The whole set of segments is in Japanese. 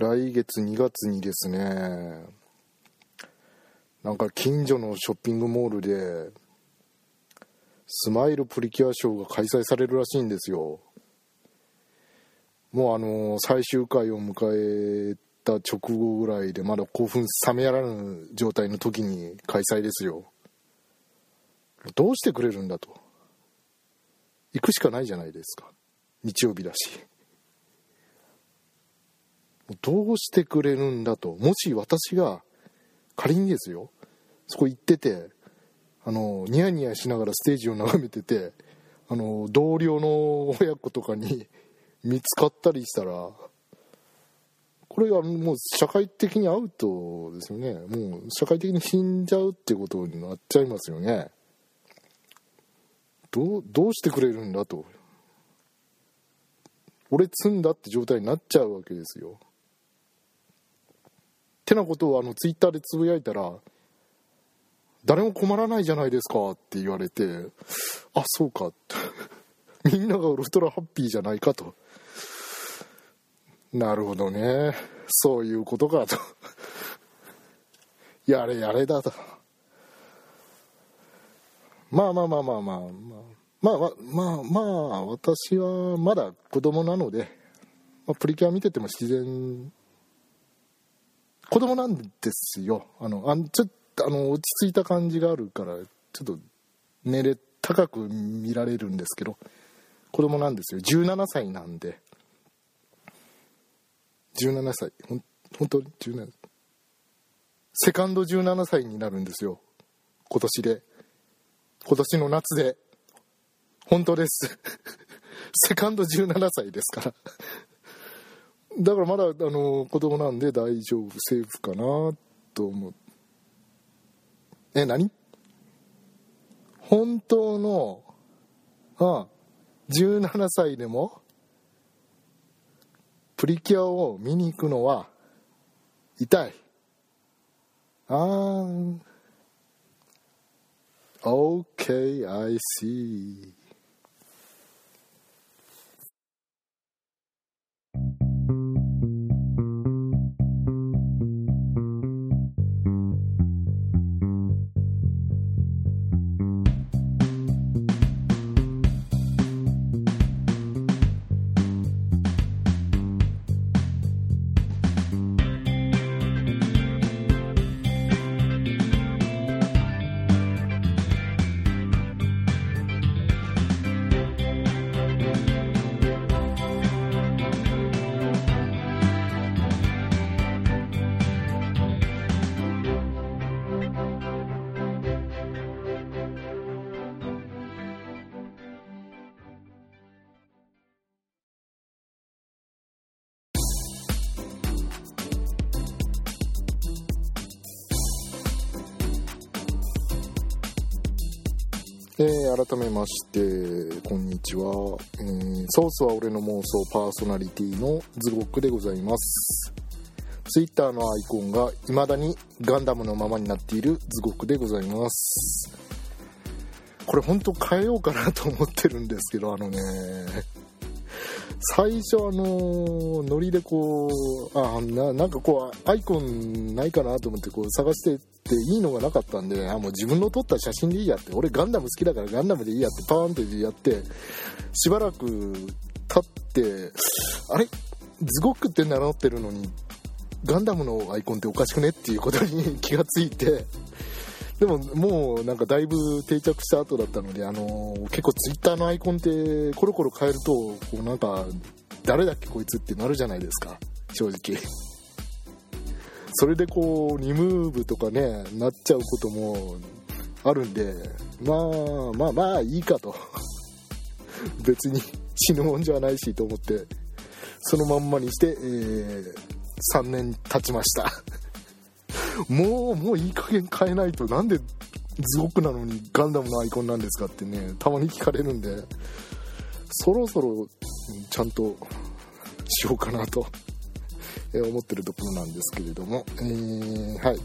来月2月にですねなんか近所のショッピングモールでスマイルプリキュアショーが開催されるらしいんですよ。もうあの最終回を迎えた直後ぐらいでまだ興奮冷めやらぬ状態の時に開催ですよ。どうしてくれるんだと。行くしかないじゃないですか。日曜日だし。どうしてくれるんだともし私が仮にですよそこ行っててあのニヤニヤしながらステージを眺めててあの同僚の親子とかに 見つかったりしたらこれはもう社会的にアウトですよね。もう社会的に死んじゃうってことになっちゃいますよね。どうどうしてくれるんだと。俺積んだって状態になっちゃうわけですよ。てなことをあのツイッターでつぶやいたら誰も困らないじゃないですかって言われてあそうか。みんながウルトラハッピーじゃないかと。なるほどね。そういうことかと。やれやれだと。まあまあまあまあまあ。まあまあまあまあ私はまだ子供なので、まあ、プリキュア見てても自然子供なんですよ。あのあちょっとあの落ち着いた感じがあるからちょっと年齢高く見られるんですけど子供なんですよ。17歳なんで。17歳。ほん本当に17歳セカンド17歳になるんですよ。今年で。今年の夏で。本当です。セカンド17歳ですから。だからまだあの子供なんで大丈夫セーフかなと思う。え何？本当のあ17歳でもプリキュアを見に行くのは痛い。あー。OK I see. えー、改めましてこんにちは、えー、ソースは俺の妄想パーソナリティのズゴックでございます。Twitter のアイコンが未だにガンダムのままになっているズゴックでございます。これ本当変えようかなと思ってるんですけどあのね最初あのノリでこうあななんかこうアイコンないかなと思ってこう探してっていいのがなかったんであもう自分の撮った写真でいいやって。俺ガンダム好きだからガンダムでいいやってパーンってやってしばらく経ってあれ？ズゴックって名乗ってるのにガンダムのアイコンっておかしくね？っていうことに 気がついて。でももうなんかだいぶ定着した後だったので、あのー、結構ツイッターのアイコンってコロコロ変えるとこうなんか誰だっけこいつってなるじゃないですか。正直。それでこうリムーブとかねなっちゃうこともあるんでまあまあまあいいかと。別に死ぬもんじゃないしと思ってそのまんまにして、えー、3年経ちました。もうもういい加減変えないとなんでズゴクなのにガンダムのアイコンなんですかってねたまに聞かれるんでそろそろちゃんとしようかなと 思ってるところなんですけれども、えー、はい。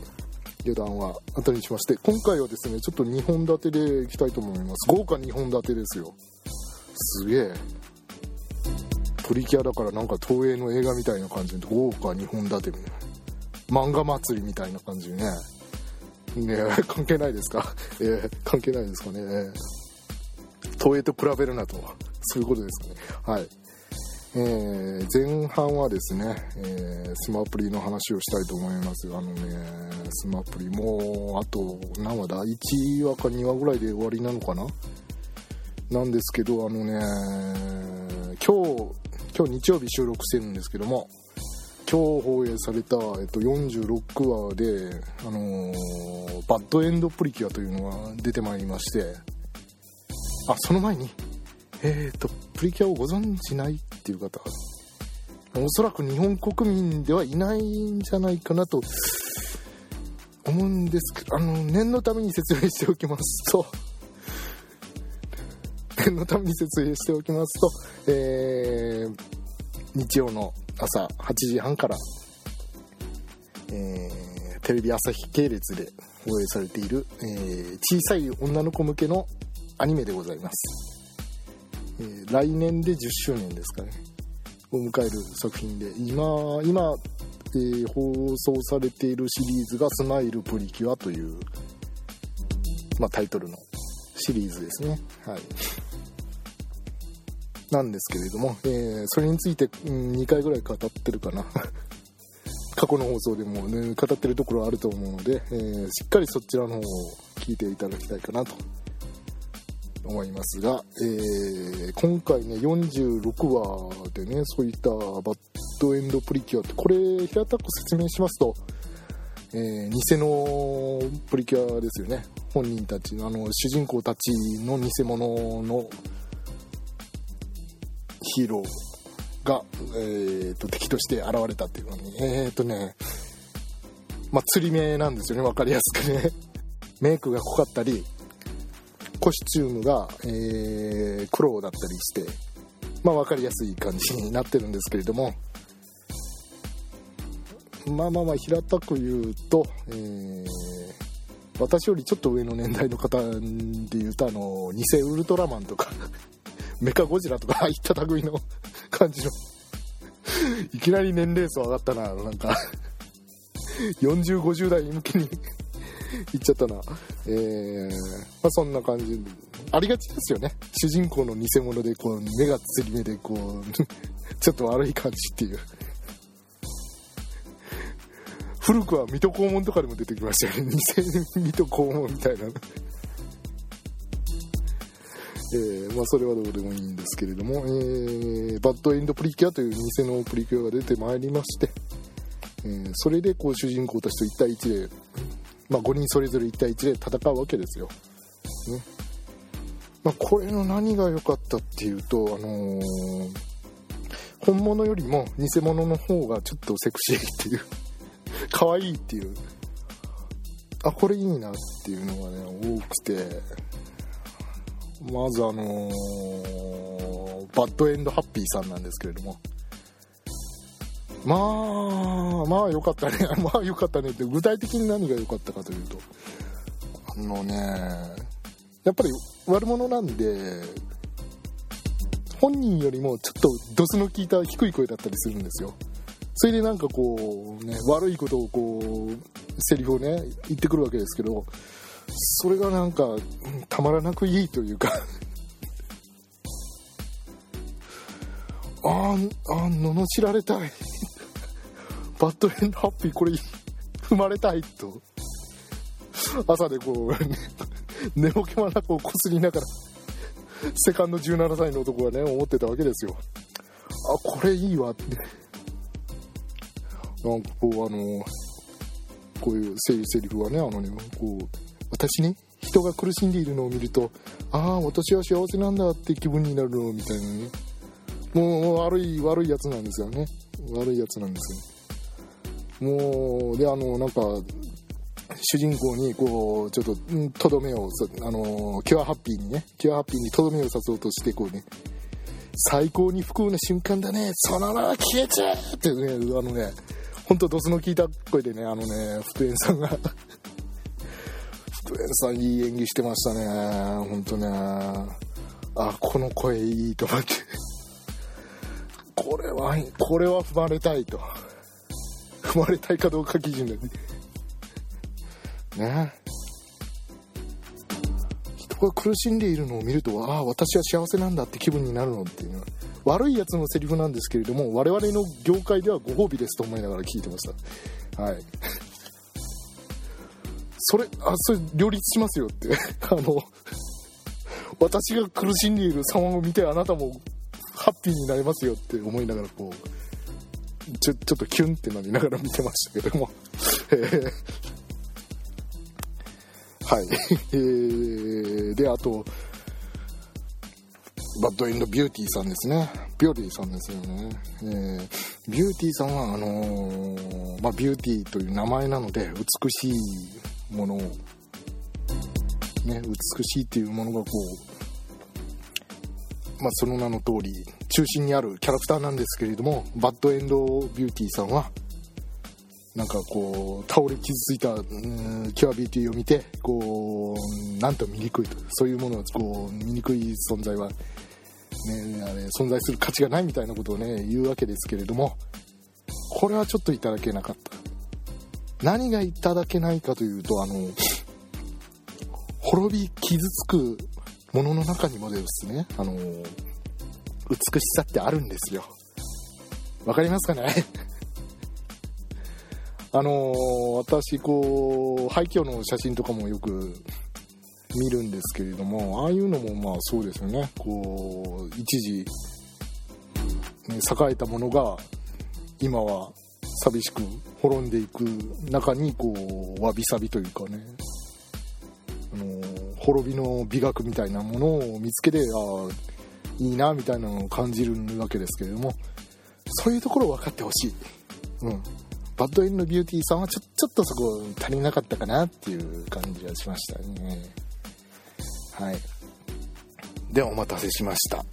余談は後にしまして今回はですねちょっと2本立てでいきたいと思います。豪華2本立てですよ。すげえ。プリキュアだからなんか東映の映画みたいな感じで豪華2本立てみたいな。漫画祭りみたいな感じでね。ね 関係ないですか？えー、関係ないですかね、東映と比べるなと。そういうことですかね。はい。えー、前半はですね、えー、スマプリの話をしたいと思います。あのねスマプリもうあと何話だ？1話か2話ぐらいで終わりなのかな？なんですけどあのね今日今日日曜日収録してるんですけども今日放映された、えっと、46話で、あのー、バッドエンドプリキュアというのが出てまいりまして。あその前にえっ、とプリキュアをご存知ないっていう方おそらく日本国民ではいないんじゃないかなと思うんですけどあの念のために説明しておきますと 念のために説明しておきますと、えー、日曜の朝8時半から、えー、テレビ朝日系列で放映されている、えー、小さい女の子向けのアニメでございます、えー、来年で10周年ですかね。を迎える作品で今今、えー、放送されているシリーズが「スマイルプリキュア」という、まあ、タイトルのシリーズですね。はい。なんですけれども、えー、それについて、うん、2回ぐらい語ってるかな。過去の放送でもね語ってるところあると思うので、えー、しっかりそちらの方を聞いていただきたいかなと思いますが、えー、今回ね46話でねそういったバッドエンドプリキュアってこれ平たく説明しますと、えー、偽のプリキュアですよね。本人たちあの主人公たちの偽物のヒーローが、えーと、敵として現れたっていうのにえっ、ー、とねまあ釣り目なんですよね分かりやすくね。メイクが濃かったりコスチュームが、えー、黒だったりしてまあ分かりやすい感じになってるんですけれども。まあまあまあ平たく言うと、えー、私よりちょっと上の年代の方で言うとあの偽ウルトラマンとか。メカゴジラとかああいった類の感じの。いきなり年齢層上がったな。なんか4050代向けに言っちゃったな。えー、まあそんな感じ。ありがちですよね。主人公の偽物でこう目がつり目でこうちょっと悪い感じっていう。古くは水戸黄門とかでも出てきましたよね。偽水戸黄門みたいな。えー、まあ、それはどうでもいいんですけれども、えー、バッドエンドプリキュアという偽のプリキュアが出てまいりまして、えー、それでこう主人公たちと1対1で、まあ、5人それぞれ1対1で戦うわけですよ。ね。まあ、これの何が良かったっていうと、あの、本物よりも偽物の方がちょっとセクシーっていう 可愛いっていう。あこれいいなっていうのがね多くて。まずあのー、バッドエンドハッピーさんなんですけれども。まあまあ良かったね。まあ良かったね。って具体的に何が良かったかというと。あのねやっぱり悪者なんで本人よりもちょっとドスの効いた低い声だったりするんですよ。それでなんかこうね悪いことをこうセリフをね言ってくるわけですけどそれがなんかたまらなくいいというか。あーあ罵られたい。バッドエンドハッピーこれ踏まれたいと。朝でこう、寝ぼけまなくこすりながらセカンド17歳の男がね思ってたわけですよ。あこれいいわって。なんかこうあのこういうセリフはねあのねこう私ね人が苦しんでいるのを見るとああ私は幸せなんだって気分になるのみたいなね。もう悪い悪いやつなんですよね。悪いやつなんですよ。もうであのなんか主人公にこうちょっととどめをあのキュアハッピーにねキュアハッピーにとどめを刺そうとしてこうね最高に不幸な瞬間だね。そのまま消えちゃえってねあのねほんとドスの効いた声でねあのね福円さんがさんいい演技してましたね。本当ね。あこの声いいと思って。これはこれは踏まれたいと。踏まれたいかどうか基準でね。人が苦しんでいるのを見るとああ私は幸せなんだって気分になるのっていう。のは悪いやつのセリフなんですけれども我々の業界ではご褒美ですと思いながら聞いてました。はい。それあそれ両立しますよって。あの私が苦しんでいる様を見てあなたもハッピーになりますよって思いながらこうちょちょっとキュンってなりながら見てましたけども。はい、えー、であとバッドエンドビューティーさんですね。ビューティーさんですよね、えー、ビューティーさんはあのー、まあ、ビューティーという名前なので美しいものをね美しいっていうものがこうまあその名の通り中心にあるキャラクターなんですけれどもバッドエンドビューティーさんはなんかこう倒れ傷ついた、キュアビューティーを見てこうなんと醜いとそういうものはこう醜い存在は、ね、あれ存在する価値がないみたいなことをね言うわけですけれどもこれはちょっといただけなかった。何がいただけないかというとあの滅び傷つくものの中にもですねあの美しさってあるんですよ。わかりますかね？あの、私こう廃墟の写真とかもよく見るんですけれどもああいうのもまあそうですよね。こう一時、ね、栄えたものが今は寂しく滅んでいく中にこうわびさびというかねあの、滅びの美学みたいなものを見つけてああいいなみたいなのを感じるわけですけれどもそういうところを分かってほしい。うんバッドエンドビューティーさんはちょちょっとそこ足りなかったかなっていう感じはしましたね。はい。で、お待たせしました。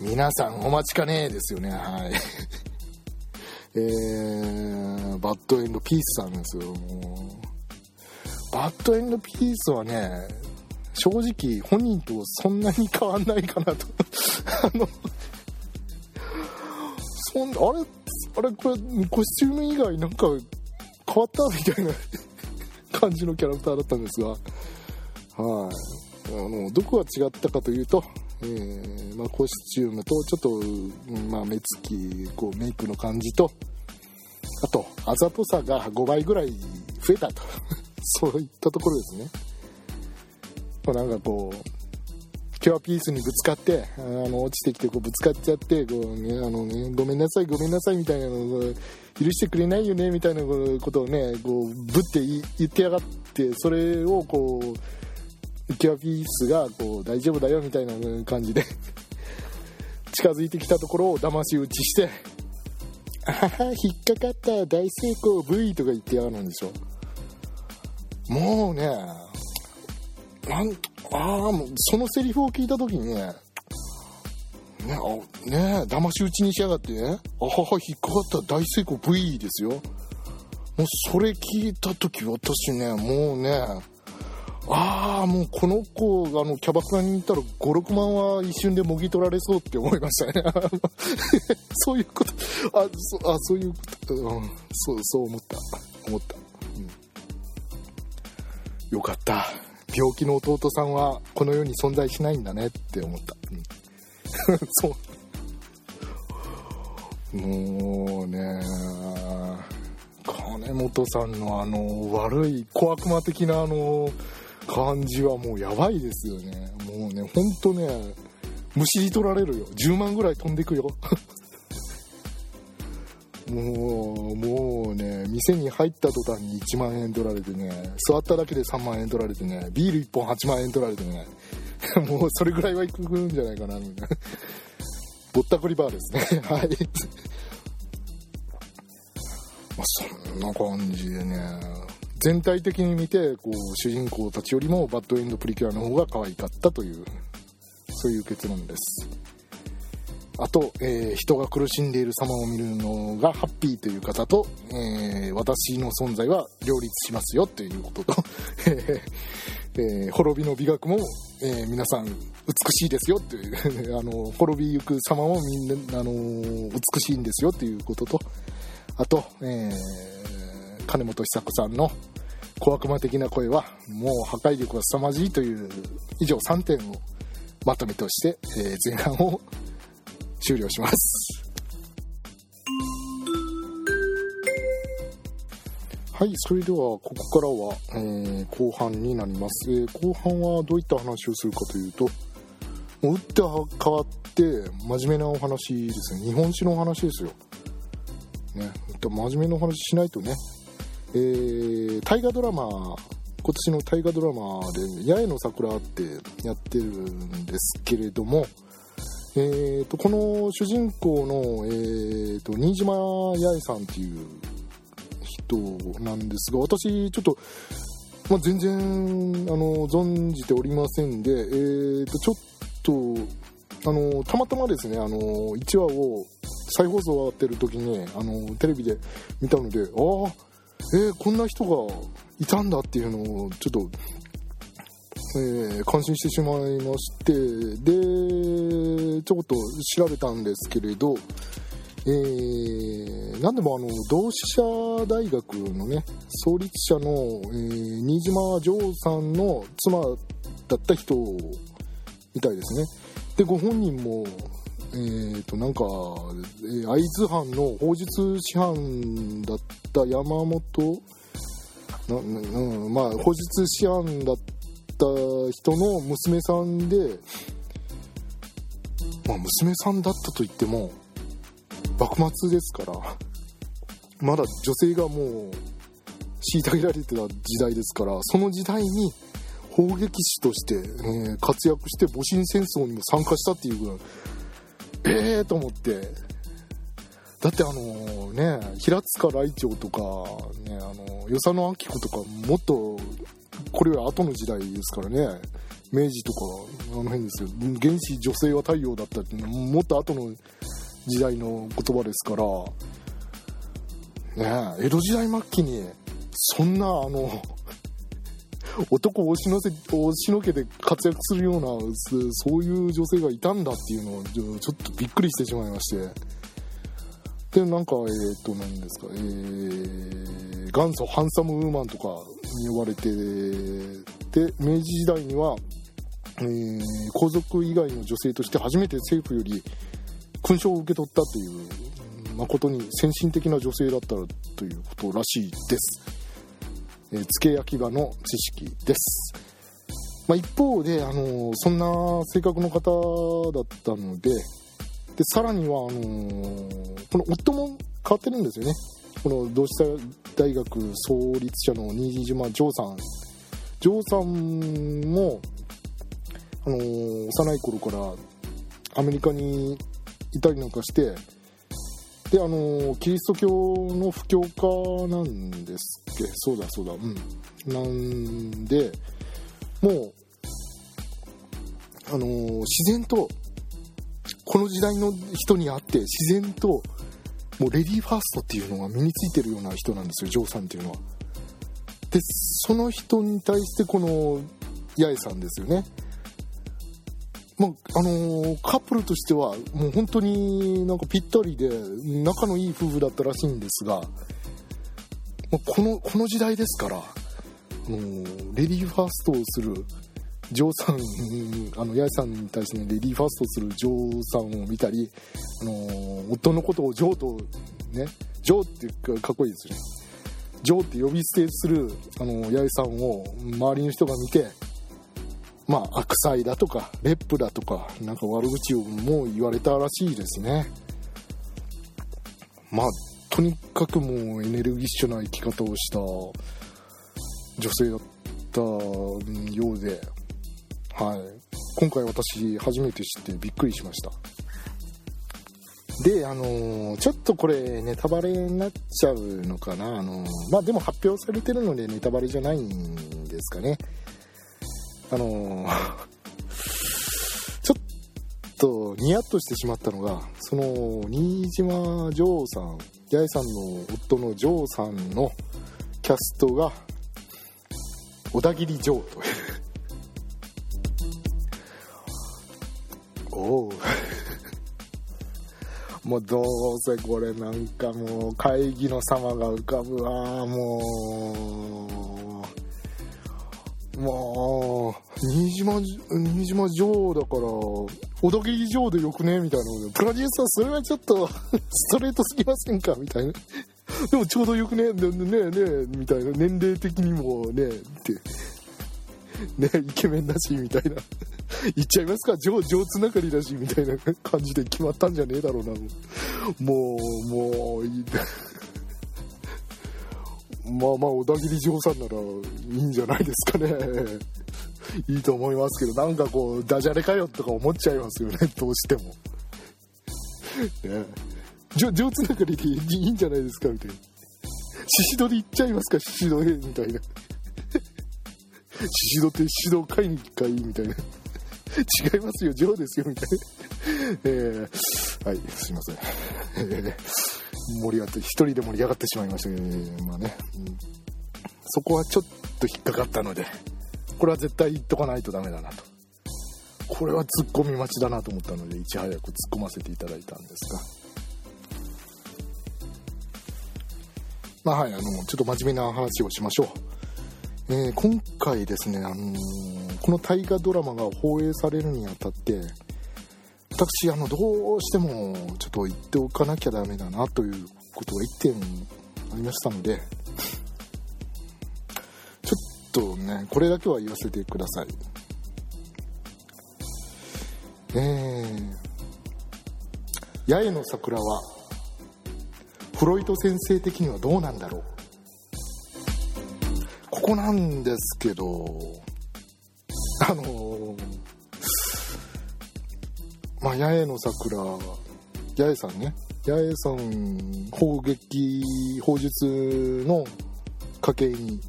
皆さんお待ちかねですよね。はい。えー、バッドエンドピースさんですよ。バッドエンドピースはね、正直本人とそんなに変わんないかなと。あのそんあれあれこれコスチューム以外なんか変わったみたいな感じのキャラクターだったんですが。はい。あのどこが違ったかというと、えー、まあ、コスチュームとちょっと、まあ、目つきこうメイクの感じとあとあざとさが5倍ぐらい増えたと。そういったところですね、まあ、なんかこうキュアピースにぶつかってあの落ちてきてこうぶつかっちゃってこう、ねあのね、ごめんなさいごめんなさいみたいなのを許してくれないよねみたいなことをねこうぶって言ってやがってそれをこうキュアピースがこう大丈夫だよみたいな感じで 近づいてきたところを騙し討ちして「あはは引っかかった大成功 V」とか言ってやがるんでしょ。もうねなんああもうそのセリフを聞いた時にねねあね騙し討ちにしやがってねあはは引っかかった大成功 V ですよ。もうそれ聞いた時私ねもうねああもうこの子があのキャバクラに行ったら56万は一瞬でもぎ取られそうって思いましたね。そういうこと。あそあそういうこと、うん、そうそう思った。思った、うん、よかった。病気の弟さんはこの世に存在しないんだねって思った、うん、そう。もうね金本さんのあの悪い小悪魔的なあの感じはもうやばいですよねもうねほんとねむしり取られるよ10万ぐらい飛んでくよ もう、もうね、店に入った途端に1万円取られてね、座っただけで3万円取られてね、ビール1本8万円取られてね、もうそれぐらいはいくんじゃないかな、みたいな。ぼったくりバーですね。はい。まあ、そんな感じでね、全体的に見て、こう、主人公たちよりもバッドエンドプリキュアの方が可愛かったという、そういう結論です。あと、えー人が苦しんでいる様を見るのがハッピーという方と、えー私の存在は両立しますよということと、えー滅びの美学も、え皆さん美しいですよという あの滅びゆく様もみんな、あの美しいんですよということとあと、えー金本久子さんの小悪魔的な声はもう破壊力が凄まじいという以上3点をまとめとして、え前半を終了します。はいそれではここからは、えー後半になります、えー後半はどういった話をするかというと打って変わって真面目なお話ですね日本史のお話ですよ。ね真面目なお話しないとね。えー大河ドラマ今年の大河ドラマで「八重の桜」ってやってるんですけれども、えー、とこの主人公の、えー、と新島八重さんっていう人なんですが私ちょっと、まあ、全然あの存じておりませんで、えー、とちょっとあのたまたまですねあの1話を再放送終わってる時にあのテレビで見たのでああえーこんな人がいたんだっていうのをちょっと、えー感心してしまいましてでちょこっと調べたんですけれど、えー、なんでもあの同志社大学のね創立者の、えー新島丈さんの妻だった人みたいですね。でご本人もえー、となんか、えー会津藩の法術師範だった山本？ななうんまあ法術師範だった人の娘さんで、まあ、娘さんだったといっても幕末ですからまだ女性がもう虐げられてた時代ですからその時代に砲撃師として、え活躍して戊辰戦争にも参加したっていうぐらいええー、と思って。だってあのね平塚雷鳥とか、ね、あの与謝野明子とかもっとこれより後の時代ですからね。明治とかあの辺ですよ。原始女性は太陽だったっていうのはもっと後の時代の言葉ですから。ね江戸時代末期にそんなあの男を押しのせ押しのけて活躍するようなそういう女性がいたんだっていうのをちょっとびっくりしてしまいましてでなんかえっ、と何ですかえー元祖ハンサムウーマンとかに呼ばれてで明治時代には、えー皇族以外の女性として初めて政府より勲章を受け取ったという誠に先進的な女性だったということらしいです。えー付け焼き場の知識です、まあ、一方で、あのーそんな性格の方だったのででさらにはあのーこの夫も変わってるんですよね。この同志社大学創立者の新島丈さん。丈さんも、あのー幼い頃からアメリカにいたりなんかしてであのキリスト教の布教家なんですっけ？そうだそうだ。うん。なんでもうあの自然とこの時代の人にあって自然ともうレディーファーストっていうのが身についてるような人なんですよジョーさんっていうのは。でその人に対してこの八重さんですよね。まああのーカップルとしてはもう本当になんかぴったりで仲のいい夫婦だったらしいんですが、まあこのこの時代ですから、あのーレディーファーストをするジョーさん あの八重さんに対して、ね、レディーファーストをするジョーさんを見たり、あのー夫のことをジョーとねジョーってかっこいいですよね。ジョーって呼び捨てするあの八重さんを周りの人が見てまあ、悪妻だとか、レップだとか、なんか悪口をもう言われたらしいですね。まあ、とにかくもうエネルギッシュな生き方をした女性だったようで、はい。今回私初めて知ってびっくりしました。で、あのーちょっとこれネタバレになっちゃうのかな。あのーまあでも発表されてるのでネタバレじゃないんですかね。あのーちょっとニヤッとしてしまったのがその新島丈さん八重さんの夫の丈さんのキャストが小田切丈という。おう。もうどうせこれなんかもう会議の様が浮かぶわもう。もう新島新島城だから小田切城でよくね？みたいなのでプロデューサーそれはちょっと ストレートすぎませんか？みたいな。でもちょうどよくねねねねみたいな。年齢的にもねって。ねイケメンだしみたいな。言っちゃいますか？上上つながりだしみたいな感じで決まったんじゃねえだろうなもうもういい。まあまあ小田切丈さんならいいんじゃないですかね。いいと思いますけどなんかこうダジャレかよとか思っちゃいますよね どうしても。ね。上上つながりでいいんじゃないですかみたいな。獅子取り行っちゃいますか獅子取りみたいな。獅子取って獅子取買いに行かいみたいな。違いますよ、ジョーですよ、みたいな。えー、はい、すいません。えー、盛り上がって、一人で盛り上がってしまいましたけど、ね、まあね、うん、そこはちょっと引っかかったので、これは絶対言っとかないとダメだなと。これはツッコミ待ちだなと思ったので、いち早く突っ込ませていただいたんですが。まあはい、あの、ちょっと真面目な話をしましょう。えー、今回ですね、あのーこの大河ドラマが放映されるにあたって私あのどうしてもちょっと言っておかなきゃダメだなということが1点ありましたのでちょっとねこれだけは言わせてください。えー、八重の桜はフロイト先生的にはどうなんだろう。ここなんですけどあの、まあ、八重の桜、八重さんね、八重さん、砲撃、砲術の家系に、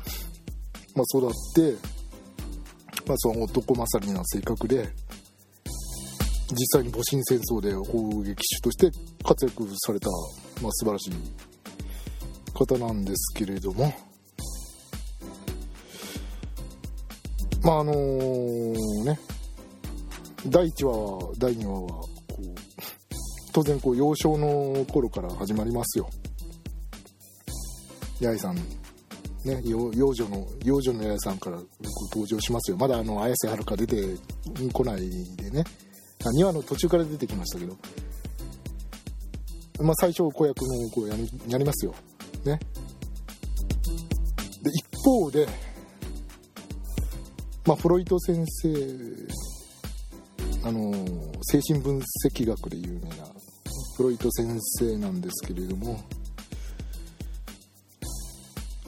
まあ、育って、まあ、その男勝りな性格で、実際に戊辰戦争で砲撃手として活躍された、まあ、素晴らしい方なんですけれども、まああの、ね。第1話は第2話はこう当然こう幼少の頃から始まりますよ。八重さんね幼女の幼女の八重さんから登場しますよ。まだあの綾瀬はるか出てこないでね。2話の途中から出てきましたけど。まあ最初子役のこうやりやりますよ。ね。で一方でまあ、フロイト先生あの精神分析学で有名なフロイト先生なんですけれども、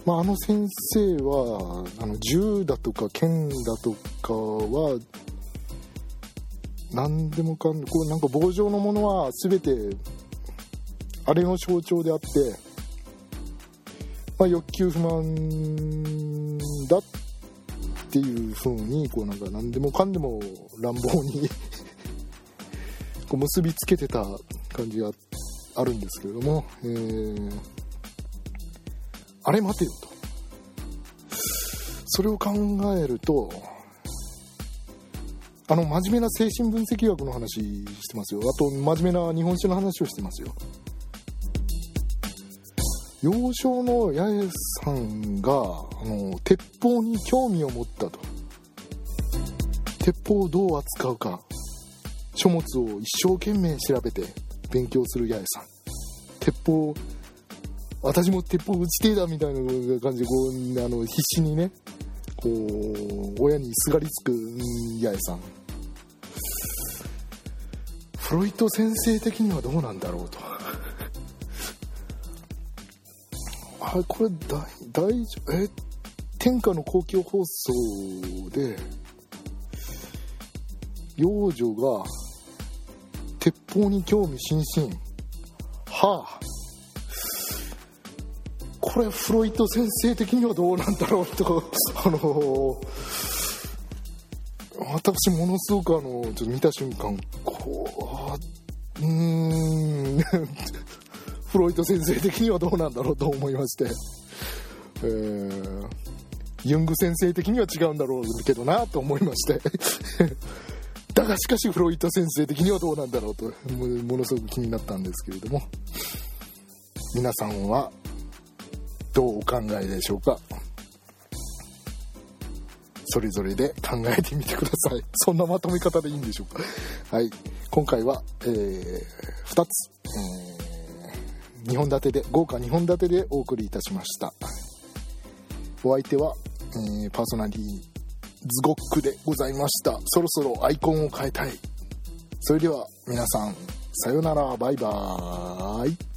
まあ、あの先生はあの銃だとか剣だとかは何でもかんこうなんか棒状のものは全てあれの象徴であって、まあ、欲求不満だってっていう風にこうなんか何でもかんでも乱暴に こう結びつけてた感じがあるんですけれども、えー、あれ待てよと。それを考えるとあの真面目な精神分析学の話してますよ。あと真面目な日本史の話をしてますよ。幼少の八重さんがあの鉄砲に興味を持ったと。鉄砲をどう扱うか書物を一生懸命調べて勉強する八重さん。鉄砲私も鉄砲撃ちてえだみたいな感じでこうあの必死にねこう親にすがりつく八重さん。フロイト先生的にはどうなんだろうと。これ大丈夫え天下の公共放送で幼女が鉄砲に興味津々。はあ。これフロイト先生的にはどうなんだろうと あの私ものすごくあのちょっと見た瞬間こううーん。フロイト先生的にはどうなんだろうと思いまして、えーユング先生的には違うんだろうけどなと思いまして。だがしかしフロイト先生的にはどうなんだろうとものすごく気になったんですけれども。皆さんはどうお考えでしょうか？それぞれで考えてみてください。そんなまとめ方でいいんでしょうか？はい。今回は、えー、2つ、え2本立てで豪華2本立てでお送りいたしました。お相手は、えーパーソナリティズゴックでございました。そろそろアイコンを変えたい。それでは皆さんさよなら。バイバーイ。